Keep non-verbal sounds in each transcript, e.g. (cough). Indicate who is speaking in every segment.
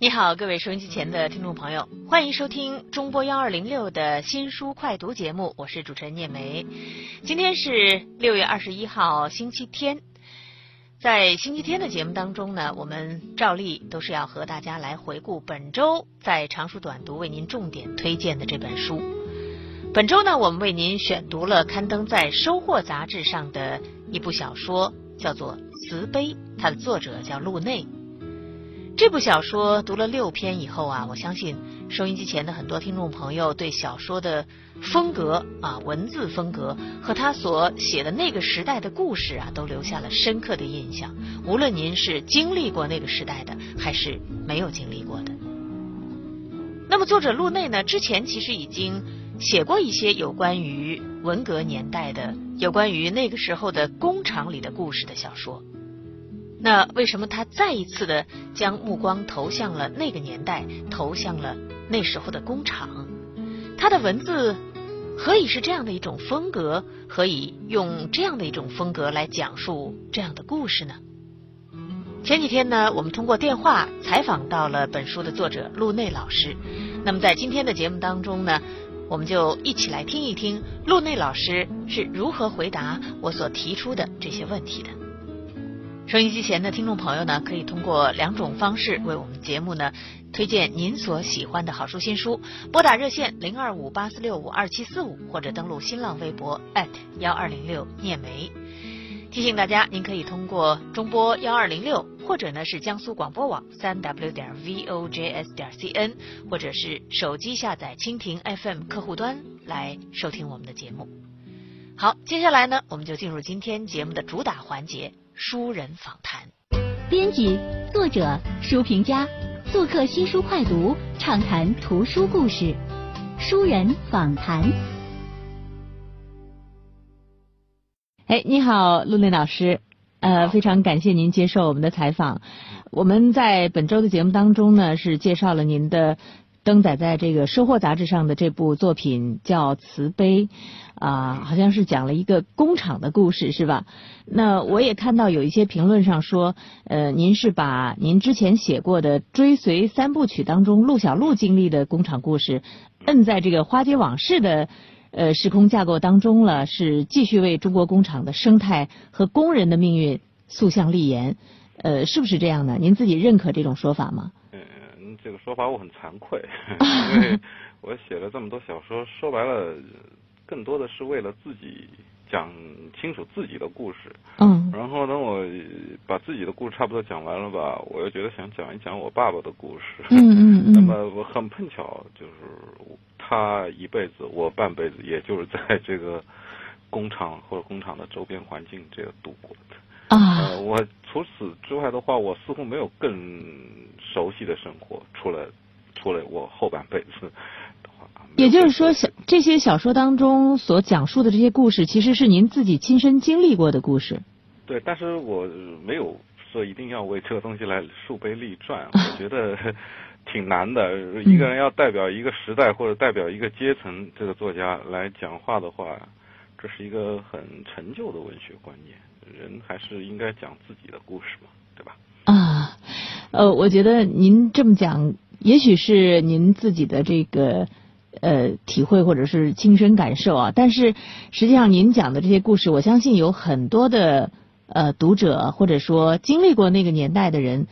Speaker 1: 你好，各位收音机前的听众朋友，欢迎收听中波幺二零六的新书快读节目，我是主持人聂梅。今天是六月二十一号，星期天。在星期天的节目当中呢，我们照例都是要和大家来回顾本周在长书短读为您重点推荐的这本书。本周呢，我们为您选读了刊登在《收获》杂志上的一部小说，叫做《慈悲》，它的作者叫路内。这部小说读了六篇以后啊，我相信收音机前的很多听众朋友对小说的风格啊、文字风格和他所写的那个时代的故事啊，都留下了深刻的印象。无论您是经历过那个时代的，还是没有经历过的。那么作者陆内呢，之前其实已经写过一些有关于文革年代的、有关于那个时候的工厂里的故事的小说。那为什么他再一次的将目光投向了那个年代，投向了那时候的工厂？他的文字何以是这样的一种风格？何以用这样的一种风格来讲述这样的故事呢？前几天呢，我们通过电话采访到了本书的作者陆内老师。那么在今天的节目当中呢，我们就一起来听一听陆内老师是如何回答我所提出的这些问题的。收音机前的听众朋友呢，可以通过两种方式为我们节目呢推荐您所喜欢的好书新书：拨打热线零二五八四六五二七四五，或者登录新浪微博幺二零六聂梅。提醒大家，您可以通过中波幺二零六，或者呢是江苏广播网三 w 点 vojs 点 cn，或者是手机下载蜻蜓 FM 客户端来收听我们的节目。好，接下来呢，我们就进入今天节目的主打环节。书人访谈，
Speaker 2: 编辑、作者、书评家，做客新书快读，畅谈图书故事。书人访谈。
Speaker 1: 哎，你好，陆内老师，呃，非常感谢您接受我们的采访。我们在本周的节目当中呢，是介绍了您的。登载在这个《收获》杂志上的这部作品叫《慈悲》，啊，好像是讲了一个工厂的故事，是吧？那我也看到有一些评论上说，呃，您是把您之前写过的《追随三部曲》当中陆小璐经历的工厂故事，摁在这个《花街往事》的呃时空架构当中了，是继续为中国工厂的生态和工人的命运塑像立言，呃，是不是这样的？您自己认可这种说法吗？
Speaker 3: 这个说法我很惭愧，(laughs) 因为我写了这么多小说，说白了，更多的是为了自己讲清楚自己的故事。
Speaker 1: 嗯。
Speaker 3: 然后等，我把自己的故事差不多讲完了吧，我又觉得想讲一讲我爸爸的故事。
Speaker 1: 嗯嗯嗯。
Speaker 3: 那么我很碰巧，就是他一辈子，我半辈子，也就是在这个工厂或者工厂的周边环境这个度过的。
Speaker 1: 啊，
Speaker 3: 我除此之外的话，我似乎没有更熟悉的生活，除了除了我后半辈子的话。
Speaker 1: 也就是说，小这些小说当中所讲述的这些故事，其实是您自己亲身经历过的故事。
Speaker 3: 对，但是我没有说一定要为这个东西来树碑立传，我觉得 (laughs) 挺难的。一个人要代表一个时代或者代表一个阶层，这个作家来讲话的话，这是一个很陈旧的文学观念。人还是应该讲自己的故事嘛，对吧？
Speaker 1: 啊，呃，我觉得您这么讲，也许是您自己的这个呃体会或者是亲身感受啊。但是实际上，您讲的这些故事，我相信有很多的呃读者或者说经历过那个年代的人。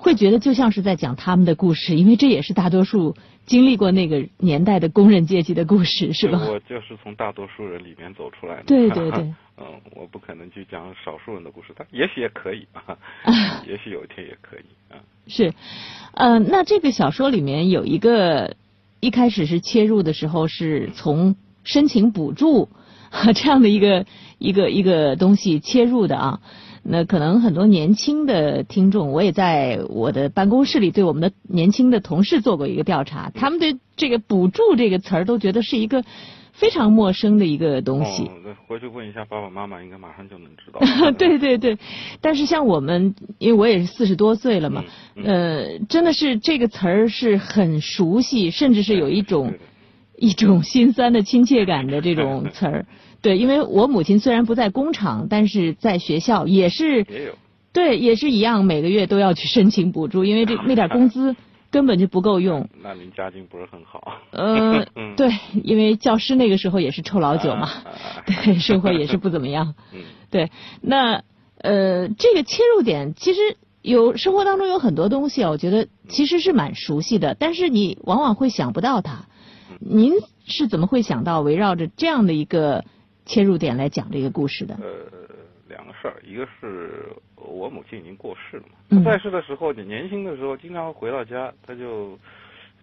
Speaker 1: 会觉得就像是在讲他们的故事，因为这也是大多数经历过那个年代的工人阶级的故事，是吧？
Speaker 3: 我就是从大多数人里面走出来的。
Speaker 1: 对对 (laughs) 对。
Speaker 3: 嗯，我不可能去讲少数人的故事，但也许也可以啊，(laughs) 也许有一天也可以啊。
Speaker 1: 是，呃，那这个小说里面有一个一开始是切入的时候是从申请补助 (laughs) 这样的一个一个一个东西切入的啊。那可能很多年轻的听众，我也在我的办公室里对我们的年轻的同事做过一个调查，他们对这个“补助”这个词儿都觉得是一个非常陌生的一个东西。
Speaker 3: 哦，回去问一下爸爸妈妈，应该马上就能知道。(laughs)
Speaker 1: 对对对，但是像我们，因为我也是四十多岁了嘛，呃，真的是这个词儿是很熟悉，甚至是有一种一种心酸的亲切感的这种 (laughs) 词儿。对，因为我母亲虽然不在工厂，但是在学校也是，
Speaker 3: 也有，
Speaker 1: 对，也是一样，每个月都要去申请补助，因为这 (laughs) 那点工资根本就不够用。
Speaker 3: 那您家境不是很好？
Speaker 1: 呃，(laughs)
Speaker 3: 嗯
Speaker 1: 对，因为教师那个时候也是臭老九嘛，对，生活也是不怎么样。(laughs)
Speaker 3: 嗯
Speaker 1: 对，那呃，这个切入点其实有生活当中有很多东西啊，我觉得其实是蛮熟悉的，但是你往往会想不到它。您是怎么会想到围绕着这样的一个切入点来讲这个故事的？
Speaker 3: 呃，两个事儿，一个是我母亲已经过世了她在世的时候，你年轻的时候经常回到家，她就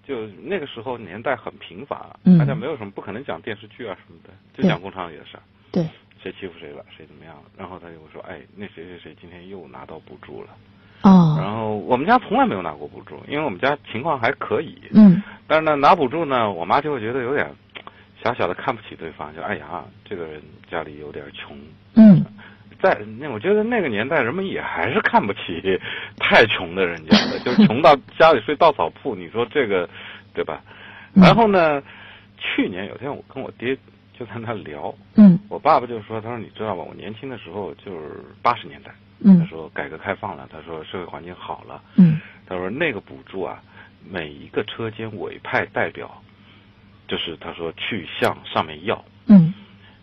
Speaker 3: 就那个时候年代很贫乏，
Speaker 1: 嗯。
Speaker 3: 大家没有什么不可能讲电视剧啊什么的，就讲工厂里的事儿，
Speaker 1: 对，
Speaker 3: 谁欺负谁了，谁怎么样了，然后她就会说，哎，那谁谁谁今天又拿到补助了，
Speaker 1: 哦，
Speaker 3: 然后我们家从来没有拿过补助，因为我们家情况还可以，
Speaker 1: 嗯。
Speaker 3: 但是呢，拿补助呢，我妈就会觉得有点小小的看不起对方，就哎呀，这个人家里有点穷。
Speaker 1: 嗯
Speaker 3: 在那，我觉得那个年代，人们也还是看不起 (laughs) 太穷的人家的，就是穷到 (laughs) 家里睡稻草铺。你说这个，对吧？
Speaker 1: 嗯
Speaker 3: 然后呢，去年有天我跟我爹就在那聊，
Speaker 1: 嗯
Speaker 3: 我爸爸就说，他说你知道吗？我年轻的时候就是八十年代，嗯他
Speaker 1: 嗯
Speaker 3: 说改革开放了，他说社会环境好了，
Speaker 1: 嗯
Speaker 3: 他说那个补助啊，每一个车间委派代表，就是他说去向上面要，
Speaker 1: 嗯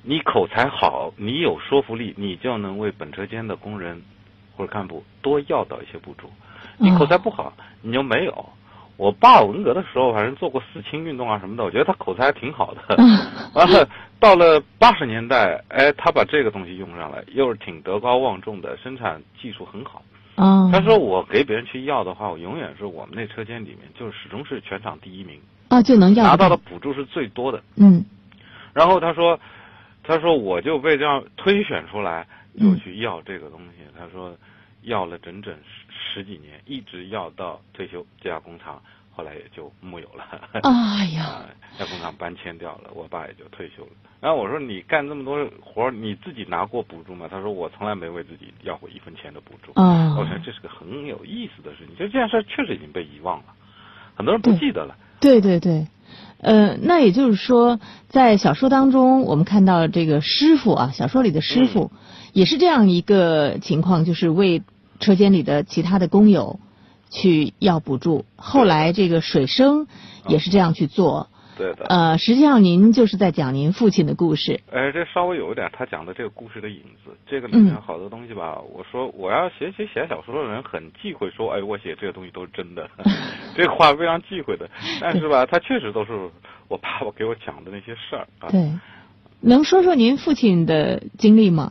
Speaker 3: 你口才好，你有说服力，你就能为本车间的工人或者干部多要到一些补助。你口才不好，你就没有。我爸文革的时候，反正做过四清运动啊什么的，我觉得他口才还挺好的。(laughs) 完了，到了八十年代，哎，他把这个东西用上来，又是挺德高望重的，生产技术很好。
Speaker 1: 哦，
Speaker 3: 他说我给别人去要的话，我永远是我们那车间里面，就是始终是全场第一名，
Speaker 1: 啊就能要
Speaker 3: 拿到的
Speaker 1: 的，
Speaker 3: 补助是最多的。
Speaker 1: 嗯
Speaker 3: 然后他说，他说我就被这样推选出来，就
Speaker 1: 嗯
Speaker 3: 去要这个东西。他说要了整整十十几年，一直要到退休。这家工厂后来也就木有了。
Speaker 1: 哎呀，
Speaker 3: 啊，(laughs) 那工厂搬迁掉了，我爸也就退休了。然后我说你干这么多活儿，你自己拿过补助吗？他说我从来没为自己要过一分钱的补助。
Speaker 1: 哦
Speaker 3: 我想这是个很有意思的事情，就这件事儿确实已经被遗忘了，很多人不记得了。
Speaker 1: 对对对，呃，那也就是说，在小说当中，我们看到这个师傅啊，小说里的师傅、也是这样一个情况，就是为车间里的其他的工友去要补助。后来这个水生也是这样去做。
Speaker 3: 对的。
Speaker 1: 呃，实际上您就是在讲您父亲的故事。
Speaker 3: 哎，这稍微有一点他讲的这个故事的影子。这个里面
Speaker 1: 嗯
Speaker 3: 好多东西吧，我说我要写写写小说的人很忌讳说，哎，我写这个东西都是真的，(laughs) 这个话非常忌讳的。但是吧，他确实都是我爸爸给我讲的那些事儿啊。
Speaker 1: 对，能说说您父亲的经历吗？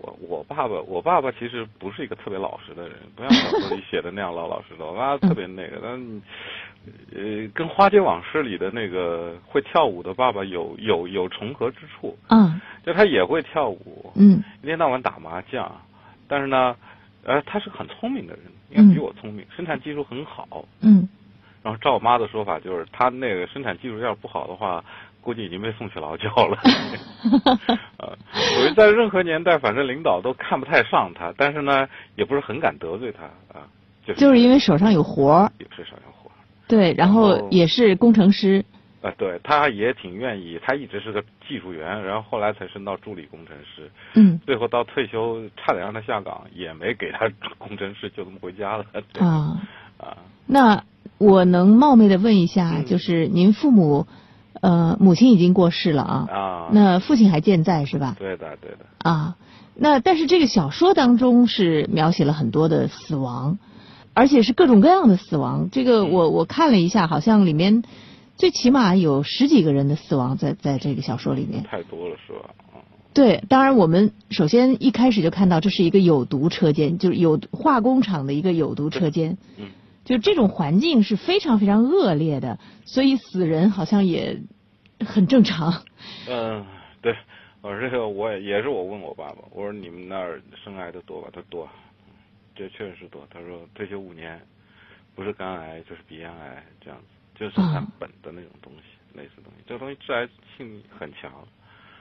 Speaker 3: 我我爸爸，我爸爸其实不是一个特别老实的人，不像小说里写的那样老老实的。我爸爸特别那个，但呃，跟《花街往事》里的那个会跳舞的爸爸有有有重合之处，
Speaker 1: 嗯，
Speaker 3: 就他也会跳舞，
Speaker 1: 嗯
Speaker 3: 一天到晚打麻将，但是呢，呃，他是很聪明的人，应该比我聪明，生产技术很好。
Speaker 1: 嗯
Speaker 3: 然后照我妈的说法，就是他那个生产技术要是不好的话，估计已经被送去劳教了。(laughs) 呃，属于在任何年代，反正领导都看不太上他，但是呢，也不是很敢得罪他啊，就是
Speaker 1: 就是因为手上有活儿，
Speaker 3: 有事少要活。
Speaker 1: 对，然后也是工程师。
Speaker 3: 啊，对，他也挺愿意，他一直是个技术员，然后后来才升到助理工程师，
Speaker 1: 嗯。
Speaker 3: 最后到退休差点让他下岗，也没给他工程师，就这么回家了。对
Speaker 1: 啊，
Speaker 3: 啊，
Speaker 1: 那我能冒昧的问一下，
Speaker 3: 嗯。
Speaker 1: 就是您父母，呃，母亲已经过世了啊，
Speaker 3: 啊，
Speaker 1: 那父亲还健在是吧？
Speaker 3: 对的对的，
Speaker 1: 啊，那但是这个小说当中是描写了很多的死亡，而且是各种各样的死亡。这个我我看了一下，好像里面最起码有十几个人的死亡在在这个小说里面。
Speaker 3: 太多了是吧？啊
Speaker 1: 对，当然我们首先一开始就看到这是一个有毒车间，就是有化工厂的一个有毒车间。
Speaker 3: 嗯，
Speaker 1: 就这种环境是非常非常恶劣的，所以死人好像也很正常。
Speaker 3: 嗯，对，我说这个我也也是我问我爸爸，我说你们那儿生癌的多吧？他说多，这确实是多。他说退休五年，不是肝癌就是鼻咽癌这样子，就是生产
Speaker 1: 啊
Speaker 3: 本的那种东西，类似东西，这个东西致癌性很强。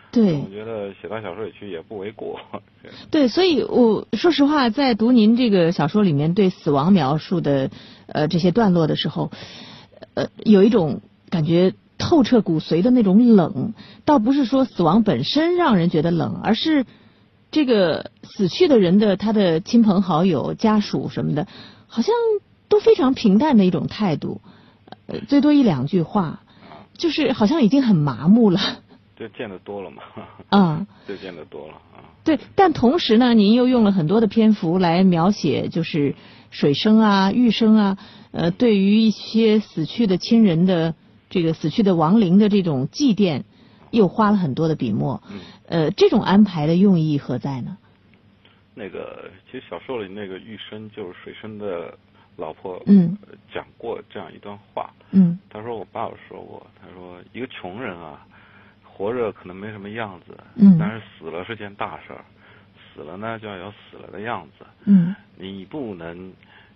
Speaker 1: 对
Speaker 3: 我觉得写到小说里去也不为过。对
Speaker 1: 对，所以我说实话，在读您这个小说里面对死亡描述的呃这些段落的时候，呃，有一种感觉透彻骨髓的那种冷，倒不是说死亡本身让人觉得冷，而是这个死去的人的他的亲朋好友、家属什么的，好像都非常平淡的一种态度，呃，最多一两句话，就是好像已经很麻木了。
Speaker 3: 就见得多了嘛。(laughs)
Speaker 1: 啊，
Speaker 3: 就见得多了啊。
Speaker 1: 对，但同时呢，您又用了很多的篇幅来描写，就是水生啊、玉生啊，呃，对于一些死去的亲人的这个死去的亡灵的这种祭奠，又花了很多的笔墨。
Speaker 3: 嗯。
Speaker 1: 呃，这种安排的用意何在呢？
Speaker 3: 那个，其实小说里那个玉生就是水生的老婆，
Speaker 1: 嗯，
Speaker 3: 讲过这样一段话。
Speaker 1: 嗯。
Speaker 3: 他说：“我爸爸说过，他说一个穷人啊。”活着可能没什么样子，
Speaker 1: 嗯，
Speaker 3: 但是死了是件大事儿，死了呢就要有死了的样子，
Speaker 1: 嗯，
Speaker 3: 你不能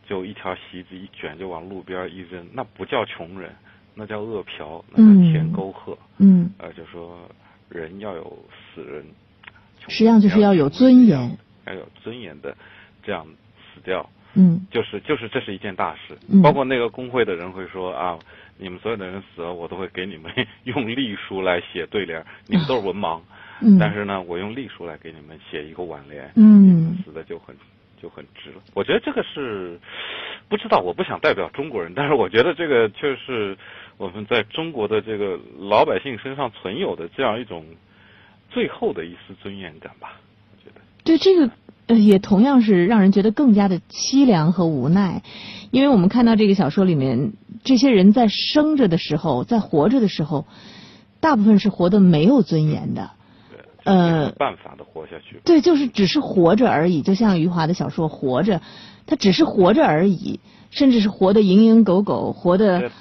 Speaker 3: 就一条席子一卷就往路边一扔，那不叫穷人，那叫饿嫖，那叫填沟壑，
Speaker 1: 嗯，
Speaker 3: 呃，就说人要有死人，
Speaker 1: 实际上就是要有尊严，
Speaker 3: 要有尊严的这样死掉，
Speaker 1: 嗯，
Speaker 3: 就是就是这是一件大事，
Speaker 1: 嗯，
Speaker 3: 包括那个工会的人会说啊。你们所有的人死了，我都会给你们 (laughs) 用隶书来写对联。你们都是文盲，但是呢，我用隶书来给你们写一个挽联。
Speaker 1: 嗯，
Speaker 3: 死的就很就很值了。我觉得这个是不知道，我不想代表中国人，但是我觉得这个确实我们在中国的这个老百姓身上存有的这样一种最后的一丝尊严感吧。我觉得
Speaker 1: 对这个也同样是让人觉得更加的凄凉和无奈。因为我们看到这个小说里面，这些人在生着的时候，在活着的时候，大部分是活得没有尊严的。呃，
Speaker 3: 办法的活下去。
Speaker 1: 对，就是只是活着而已。就像余华的小说《活着》，他只是活着而已，甚至是活得蝇营狗苟，活得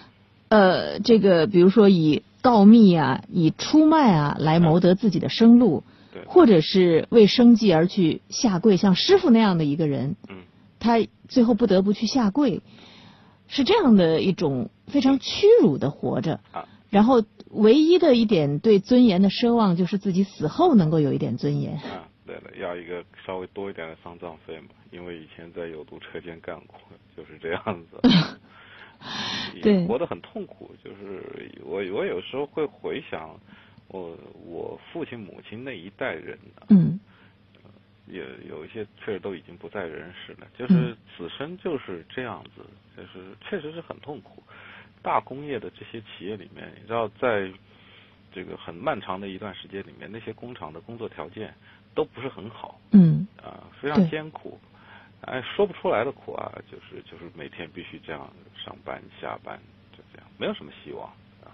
Speaker 1: 呃，这个比如说以告密啊，以出卖啊来谋得自己的生路，或者是为生计而去下跪，像师傅那样的一个人。
Speaker 3: 嗯。
Speaker 1: 他最后不得不去下跪，是这样的一种非常屈辱的活着。然后唯一的一点对尊严的奢望，就是自己死后能够有一点尊严。
Speaker 3: 啊，对了，要一个稍微多一点的丧葬费嘛，因为以前在有毒车间干过，就是这样子。(laughs)
Speaker 1: 对，
Speaker 3: 活得很痛苦。就是我，我有时候会回想我我父亲母亲那一代人。
Speaker 1: 嗯。
Speaker 3: 也有一些确实都已经不在人世了，就是此生就是这样子，就是确实是很痛苦。大工业的这些企业里面，你知道，在这个很漫长的一段时间里面，那些工厂的工作条件都不是很好，
Speaker 1: 嗯，
Speaker 3: 啊，非常艰苦，哎，说不出来的苦啊，就是就是每天必须这样上班下班，就这样，没有什么希望啊。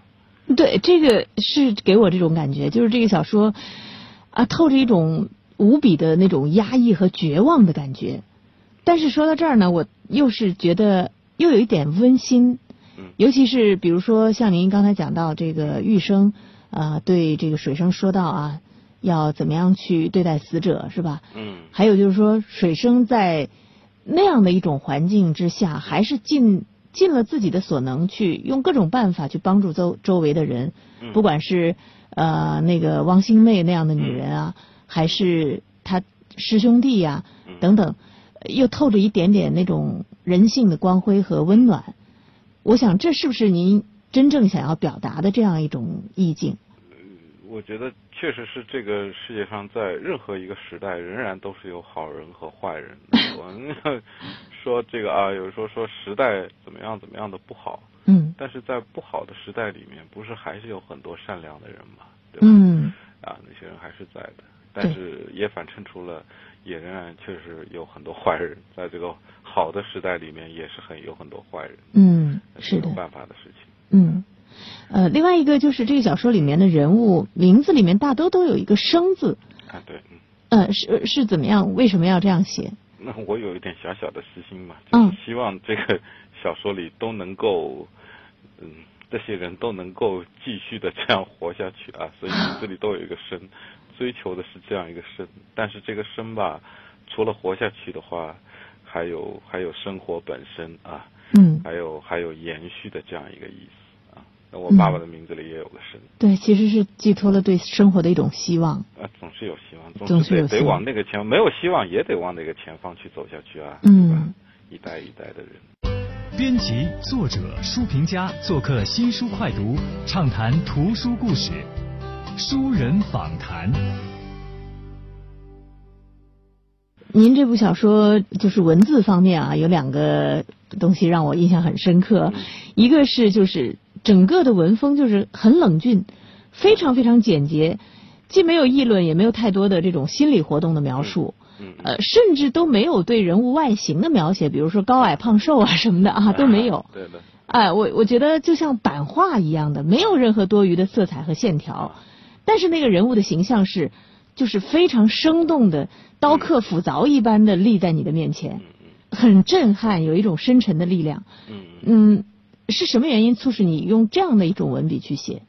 Speaker 1: 对，这个是给我这种感觉，就是这个小说啊，透着一种。无比的那种压抑和绝望的感觉，但是说到这儿呢，我又是觉得又有一点温馨，尤其是比如说像您刚才讲到这个玉生啊，对这个水生说到啊，要怎么样去对待死者是吧？
Speaker 3: 嗯。
Speaker 1: 还有就是说，水生在那样的一种环境之下，还是尽尽了自己的所能，去用各种办法去帮助周周围的人，不管是呃那个汪星妹那样的女人啊。还是他师兄弟呀，等等，又透着一点点那种人性的光辉和温暖。我想，这是不是您真正想要表达的这样一种意境？
Speaker 3: 我觉得确实是这个世界上在任何一个时代，仍然都是有好人和坏人。(laughs) 我们说这个啊，有时候说时代怎么样怎么样的不好，
Speaker 1: 嗯，
Speaker 3: 但是在不好的时代里面，不是还是有很多善良的人吗？对
Speaker 1: 吧？嗯，
Speaker 3: 啊，那些人还是在的。但是也反衬出了，也仍然确实有很多坏人，在这个好的时代里面，也是很有很多坏人。
Speaker 1: 嗯，是
Speaker 3: 有办法的事情。
Speaker 1: 嗯，呃，另外一个就是这个小说里面的人物名字里面大多都有一个“生”字。
Speaker 3: 啊，对，嗯。
Speaker 1: 呃，是是怎么样？为什么要这样写？(laughs)
Speaker 3: 那我有一点小小的私心嘛，就是希望这个小说里都能够，嗯，这些人都能够继续的这样活下去啊，所以这里都有一个“生”。追求的是这样一个生，但是这个生吧，除了活下去的话，还有还有生活本身啊，
Speaker 1: 嗯，
Speaker 3: 还有还有延续的这样一个意思啊。那我爸爸的名字里也有个生，
Speaker 1: 对，其实是寄托了对生活的一种希望。
Speaker 3: 啊，总是有希望，
Speaker 1: 总是
Speaker 3: 得得往那个前，没有希望也得往那个前方去走下去啊，
Speaker 1: 嗯，
Speaker 3: 一代一代的人。
Speaker 4: 编辑、作者、书评家做客新书快读，畅谈图书故事。书人访谈。
Speaker 1: 您这部小说就是文字方面啊，有两个东西让我印象很深刻，一个是就是整个的文风就是很冷峻，非常非常简洁，既没有议论，也没有太多的这种心理活动的描述。
Speaker 3: 嗯
Speaker 1: 呃，甚至都没有对人物外形的描写，比如说高矮胖瘦啊什么的啊都没有。
Speaker 3: 对的，
Speaker 1: 哎，我我觉得就像版画一样的，没有任何多余的色彩和线条，但是那个人物的形象是，就是非常生动的，刀刻斧凿一般的立在你的面前，很震撼，有一种深沉的力量。
Speaker 3: 嗯嗯。
Speaker 1: 嗯，是什么原因促使你用这样的一种文笔去写？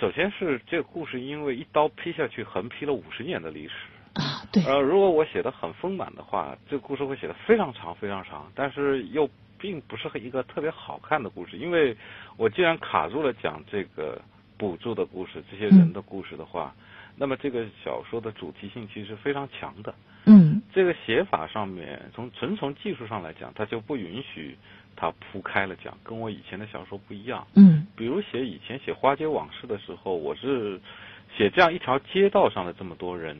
Speaker 3: 首先是这个故事，因为一刀劈下去，横劈了五十年的历史。
Speaker 1: 啊，对，
Speaker 3: 呃，如果我写的很丰满的话，这个故事会写的非常长非常长，但是又并不是一个特别好看的故事，因为我既然卡住了讲这个补助的故事，这些人的故事的话，那么这个小说的主题性其实非常强的。
Speaker 1: 嗯
Speaker 3: 这个写法上面，从纯从技术上来讲，它就不允许它铺开了讲，跟我以前的小说不一样。
Speaker 1: 嗯
Speaker 3: 比如写以前写《花街往事》的时候，我是写这样一条街道上的这么多人，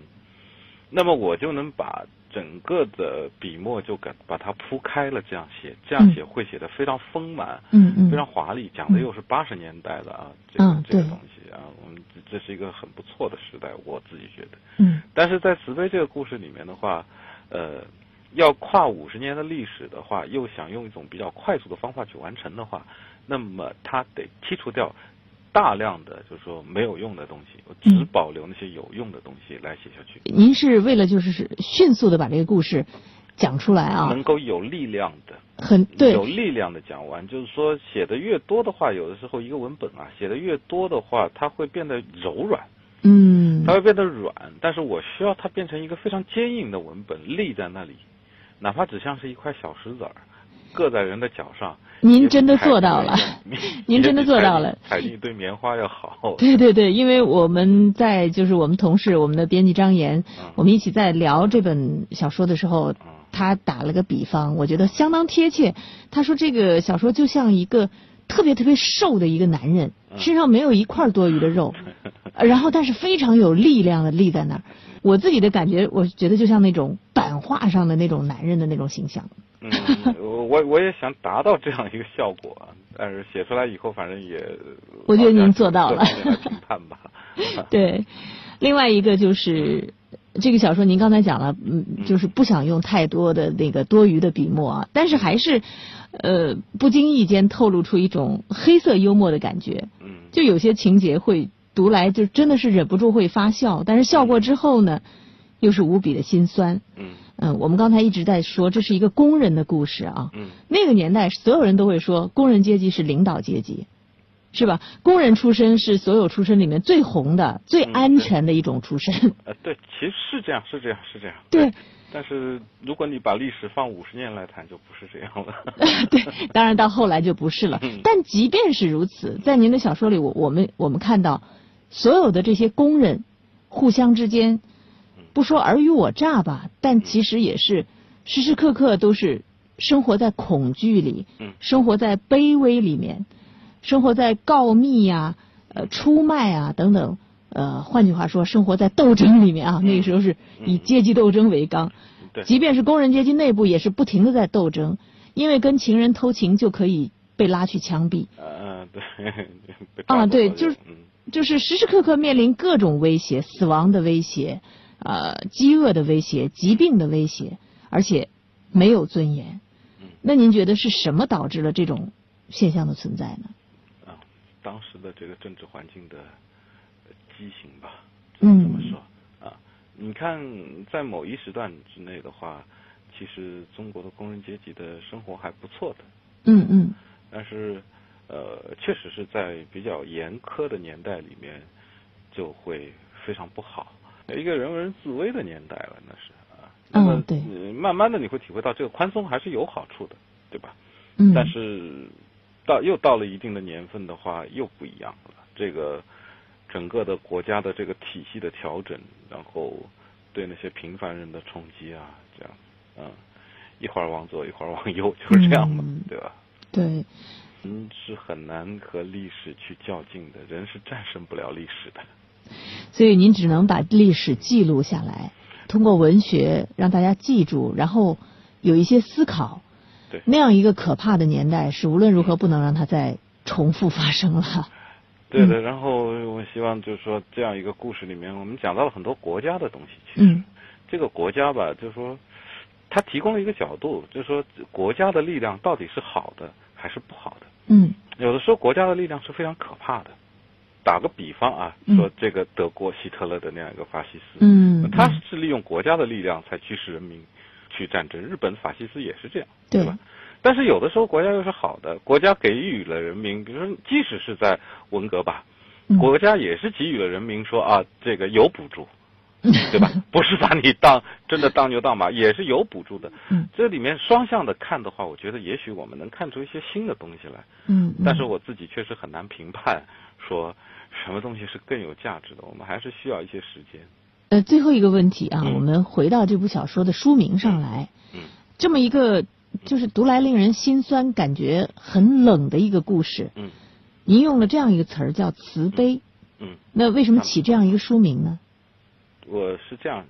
Speaker 3: 那么我就能把整个的笔墨就给把它铺开了，这样写，这样写会写得非常丰满，
Speaker 1: 嗯嗯，
Speaker 3: 非常华丽。讲的又是八十年代的啊，这个这个东西啊，我们这这是一个很不错的时代，我自己觉得。
Speaker 1: 嗯
Speaker 3: 但是在慈悲这个故事里面的话，呃，要跨五十年的历史的话，又想用一种比较快速的方法去完成的话，那么它得剔除掉大量的就是说没有用的东西，我只
Speaker 1: 嗯
Speaker 3: 保留那些有用的东西来写下去，
Speaker 1: 您是为了就是是迅速的把这个故事讲出来啊，
Speaker 3: 能够有力量的。
Speaker 1: 很对。
Speaker 3: 有，力量的讲完，就是说写的越多的话，有的时候一个文本啊，写的越多的话，它会变得柔软，
Speaker 1: 嗯。
Speaker 3: 它会变得软，但是我需要它变成一个非常坚硬的文本，立在那里，哪怕只像是一块小石子儿，硌在人的脚上。(laughs)
Speaker 1: 您真的做到了您真的做到了
Speaker 3: 也比踩进一堆棉花要好。(laughs)
Speaker 1: 对对对，因为我们在就是我们同事我们的编辑张岩，
Speaker 3: 嗯
Speaker 1: 我们一起在聊这本小说的时候
Speaker 3: 嗯，
Speaker 1: 他打了个比方，我觉得相当贴切。他说这个小说就像一个特别特别瘦的一个男人，
Speaker 3: 嗯
Speaker 1: 身上没有一块多余的肉，呃 (laughs) 然后但是非常有力量的立在那儿。我自己的感觉，我觉得就像那种版画上的那种男人的那种形象。
Speaker 3: 嗯，我我也想达到这样一个效果，但是写出来以后，反正也，
Speaker 1: 我觉得您做到了。(laughs) 对，另外一个就是这个小说，您刚才讲了，嗯，就是不想用太多的那个多余的笔墨啊，但是还是呃不经意间透露出一种黑色幽默的感觉，
Speaker 3: 嗯，
Speaker 1: 就有些情节会读来就真的是忍不住会发笑，但是笑过之后呢，又是无比的心酸。
Speaker 3: 嗯。
Speaker 1: 嗯，我们刚才一直在说这是一个工人的故事啊，
Speaker 3: 嗯。
Speaker 1: 那个年代所有人都会说工人阶级是领导阶级，是吧？工人出身是所有出身里面最红的、最
Speaker 3: 嗯
Speaker 1: 安全的一种出身。
Speaker 3: 呃，对，其实是这样，是这样，是这样。
Speaker 1: 对，
Speaker 3: 但是如果你把历史放五十年来谈，就不是这样了。(laughs)
Speaker 1: 对，当然到后来就不是了
Speaker 3: 嗯。
Speaker 1: 但即便是如此，在您的小说里，我我们我们看到所有的这些工人互相之间，不说尔虞我诈吧，但其实也是时时刻刻都是生活在恐惧里，
Speaker 3: 嗯
Speaker 1: 生活在卑微里面，生活在告密呀、呃出卖啊等等。呃，换句话说，生活在斗争里面啊，那个时候是以阶级斗争为纲。
Speaker 3: 对，
Speaker 1: 即便是工人阶级内部，也是不停的在斗争，因为跟情人偷情就可以被拉去枪毙，
Speaker 3: 呃，对。(laughs) 被
Speaker 1: 啊对就是
Speaker 3: 嗯
Speaker 1: 就是时时刻刻面临各种威胁，死亡的威胁，呃，饥饿的威胁，疾病的威胁，而且没有尊严
Speaker 3: 嗯。
Speaker 1: 那您觉得是什么导致了这种现象的存在呢？
Speaker 3: 啊，当时的这个政治环境的呃畸形吧，只能这么
Speaker 1: 嗯
Speaker 3: 说、啊。你看，在某一时段之内的话，其实中国的工人阶级的生活还不错的，
Speaker 1: 嗯嗯
Speaker 3: 但是呃，确实是在比较严苛的年代里面，就会非常不好，一个人人自危的年代了，那是啊。那么、
Speaker 1: 嗯对
Speaker 3: 呃慢慢的你会体会到这个宽松还是有好处的，对吧？
Speaker 1: 嗯。
Speaker 3: 但是到又到了一定的年份的话，又不一样了。这个整个的国家的这个体系的调整，然后对那些平凡人的冲击啊，这样，嗯，一会儿往左，一会儿往右，就是这样嘛，
Speaker 1: 嗯
Speaker 3: 对吧？
Speaker 1: 对，
Speaker 3: 人是很难和历史去较劲的，人是战胜不了历史的。
Speaker 1: 所以您只能把历史记录下来，通过文学让大家记住，然后有一些思考。
Speaker 3: 对
Speaker 1: 那样一个可怕的年代，是无论如何不能让它再重复发生了。
Speaker 3: 对的，然后我希望就是说，这样一个故事里面，我们讲到了很多国家的东西。其实，
Speaker 1: 嗯
Speaker 3: 这个国家吧，就是说，它提供了一个角度，就是说，国家的力量到底是好的还是不好的？
Speaker 1: 嗯
Speaker 3: 有的时候，国家的力量是非常可怕的。打个比方啊，
Speaker 1: 嗯
Speaker 3: 说这个德国希特勒的那样一个法西斯，
Speaker 1: 嗯，
Speaker 3: 他是利用国家的力量才驱使人民去战争。日本法西斯也是这样，
Speaker 1: 对
Speaker 3: 吧？但是有的时候国家又是好的，国家给予了人民，比如说即使是在文革吧，
Speaker 1: 嗯
Speaker 3: 国家也是给予了人民说啊，这个有补助，(laughs) 对吧？不是把你当真的当牛当马，(laughs) 也是有补助的。
Speaker 1: 嗯
Speaker 3: 这里面双向的看的话，我觉得也许我们能看出一些新的东西来。
Speaker 1: 嗯，嗯
Speaker 3: 但是我自己确实很难评判说什么东西是更有价值的，我们还是需要一些时间。
Speaker 1: 呃，最后一个问题啊，
Speaker 3: 嗯。
Speaker 1: 我们回到这部小说的书名上来，
Speaker 3: 嗯。
Speaker 1: 这么一个就是读来令人心酸、感觉很冷的一个故事，
Speaker 3: 嗯。
Speaker 1: 您用了这样一个词儿叫慈悲，
Speaker 3: 嗯，
Speaker 1: 那为什么起这样一个书名呢？
Speaker 3: 我是这样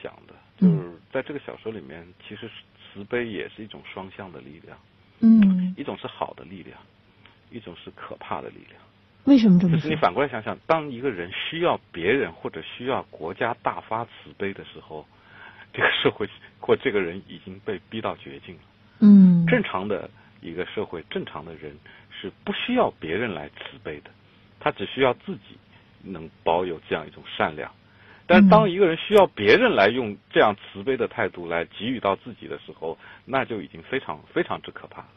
Speaker 3: 想的，
Speaker 1: 嗯。
Speaker 3: 就是在这个小说里面，其实慈悲也是一种双向的力量，
Speaker 1: 嗯，
Speaker 3: 一种是好的力量，一种是可怕的力量。
Speaker 1: 为什么这么说
Speaker 3: 就是你？反过来想想，当一个人需要别人或者需要国家大发慈悲的时候，这个社会或这个人已经被逼到绝境了。
Speaker 1: 嗯，
Speaker 3: 正常的一个社会，正常的人是不需要别人来慈悲的，他只需要自己能保有这样一种善良。但当一个人需要别人来用这样慈悲的态度来给予到自己的时候，那就已经非常非常之可怕了。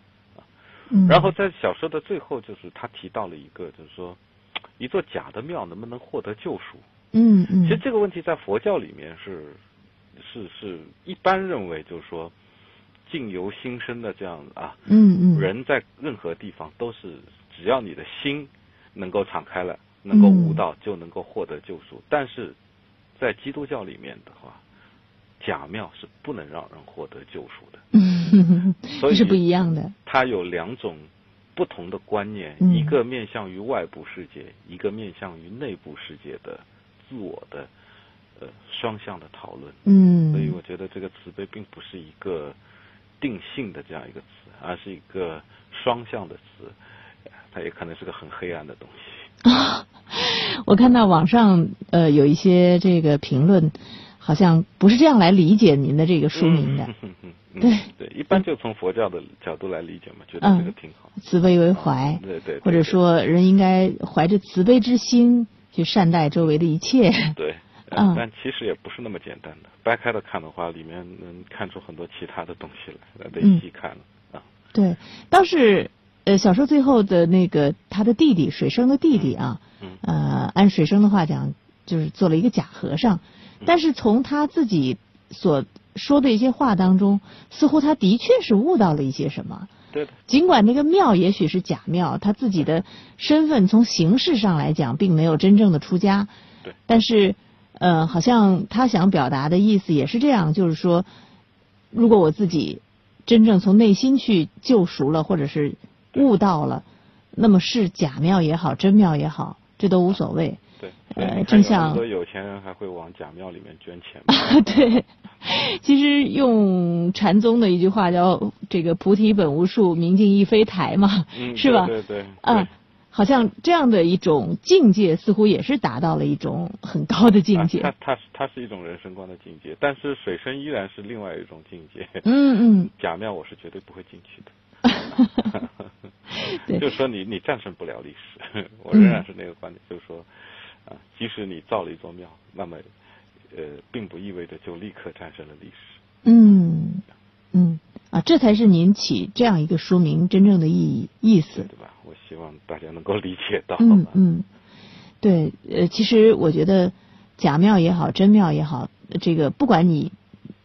Speaker 1: 嗯
Speaker 3: 然后在小说的最后，就是他提到了一个，就是说，(tsk) 一座假的庙能不能获得救赎？
Speaker 1: 嗯嗯，
Speaker 3: 其实这个问题在佛教里面是是是一般认为，就是说，境由心生的这样子啊，
Speaker 1: 嗯嗯
Speaker 3: 人在任何地方都是，只要你的心能够敞开了，能够悟道，就能够获得救赎。但是在基督教里面的话，假庙是不能让人获得救赎的。
Speaker 1: 嗯，
Speaker 3: 所以
Speaker 1: 是不一样的。
Speaker 3: 它有两种不同的观念，
Speaker 1: 嗯
Speaker 3: 一个面向于外部世界，一个面向于内部世界的自我的呃双向的讨论。
Speaker 1: 嗯，
Speaker 3: 所以我觉得这个慈悲并不是一个定性的这样一个词，而是一个双向的词，它也可能是个很黑暗的东西。(laughs)
Speaker 1: 我看到网上呃有一些这个评论，好像不是这样来理解您的这个书名的。(laughs) 对
Speaker 3: 对，一般就从佛教的角度来理解嘛，觉得这个挺好。
Speaker 1: 慈悲为怀，
Speaker 3: 对对对
Speaker 1: 或者说人应该怀着慈悲之心去善待周围的一切。
Speaker 3: 对，(laughs) 但其实也不是那么简单的。掰开了看的话，里面能看出很多其他的东西来，得
Speaker 1: 嗯
Speaker 3: 细看了啊。
Speaker 1: 对，倒是呃小说最后的那个他的弟弟水生的弟弟啊，
Speaker 3: 嗯
Speaker 1: 呃按水生的话讲，就是做了一个假和尚，
Speaker 3: 嗯
Speaker 1: 但是从他自己所说的一些话当中，似乎他的确是悟到了一些什么。
Speaker 3: 对的，
Speaker 1: 尽管那个庙也许是假庙，他自己的身份从形式上来讲并没有真正的出家，
Speaker 3: 对，
Speaker 1: 但是呃，好像他想表达的意思也是这样，就是说，如果我自己真正从内心去救赎了，或者是悟到了，那么是假庙也好，真庙也好，这都无所谓。
Speaker 3: 对。
Speaker 1: 呃
Speaker 3: 所以你看
Speaker 1: 正像
Speaker 3: 有很多有钱人还会往假庙里面捐钱 (laughs) 嘛。
Speaker 1: 对，其实用禅宗的一句话叫“这个菩提本无树，明镜亦非台”嘛，
Speaker 3: 嗯，
Speaker 1: 是吧？
Speaker 3: 对对对。
Speaker 1: 啊
Speaker 3: 对，
Speaker 1: 好像这样的一种境界，似乎也是达到了一种很高的境界。
Speaker 3: 啊、它它是它是一种人生观的境界，但是水深依然是另外一种境界。
Speaker 1: 嗯嗯，(laughs)
Speaker 3: 假庙我是绝对不会进去的。(laughs)
Speaker 1: 对
Speaker 3: 就是说你你战胜不了历史，我仍然是那个观点，就是说，啊，即使你造了一座庙，那么，呃，并不意味着就立刻战胜了历史。
Speaker 1: 嗯嗯啊，这才是您起这样一个书名真正的意义意思。
Speaker 3: 对吧？我希望大家能够理解到。
Speaker 1: 嗯嗯，对，呃，其实我觉得假庙也好，真庙也好，这个不管你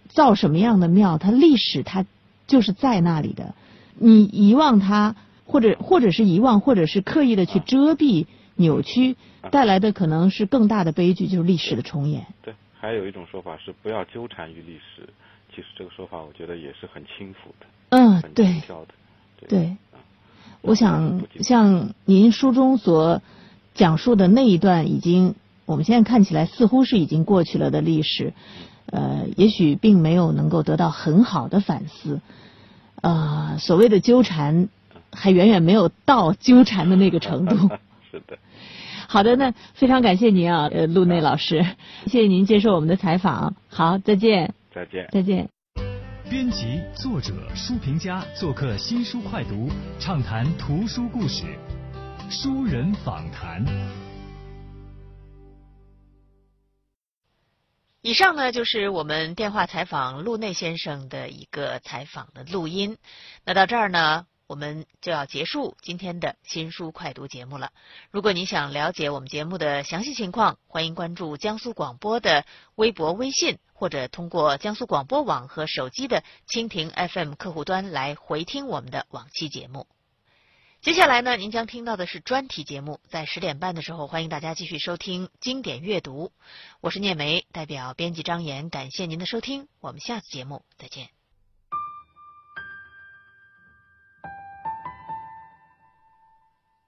Speaker 1: 造什么样的庙，它历史它就是在那里的。你遗忘它，或者或者是遗忘，或者是刻意的去遮蔽、扭曲，带来的可能是更大的悲剧，就是历史的重演。
Speaker 3: 对，还有一种说法是不要纠缠于历史，其实这个说法我觉得也是很轻浮的，
Speaker 1: 嗯，
Speaker 3: 很
Speaker 1: 对
Speaker 3: 轻佻的。
Speaker 1: 对。
Speaker 3: 啊
Speaker 1: 我想，像您书中所讲述的那一段，已经我们现在看起来似乎是已经过去了的历史，
Speaker 3: 呃，也许并没有能够得到很好的反思。呃，所谓的纠缠，还远远没有到纠缠的那个程度。(laughs)
Speaker 5: 是的。
Speaker 3: 好的，那非常感谢您啊，呃，陆内老师，谢谢您接受我们的采访。好，再见。
Speaker 5: 再见。
Speaker 3: 再见。
Speaker 4: 编辑、作者、书评家做客新书快读，畅谈图书故事，书人访谈。
Speaker 1: 以上呢就是我们电话采访陆内先生的一个采访的录音。那到这儿呢，我们就要结束今天的新书快读节目了。如果您想了解我们节目的详细情况，欢迎关注江苏广播的微博、微信，或者通过江苏广播网和手机的蜻蜓 FM 客户端来回听我们的往期节目。接下来呢，您将听到的是专题节目，在十点半的时候，欢迎大家继续收听经典阅读。我是聂梅，代表编辑张岩，感谢您的收听，我们下次节目再见。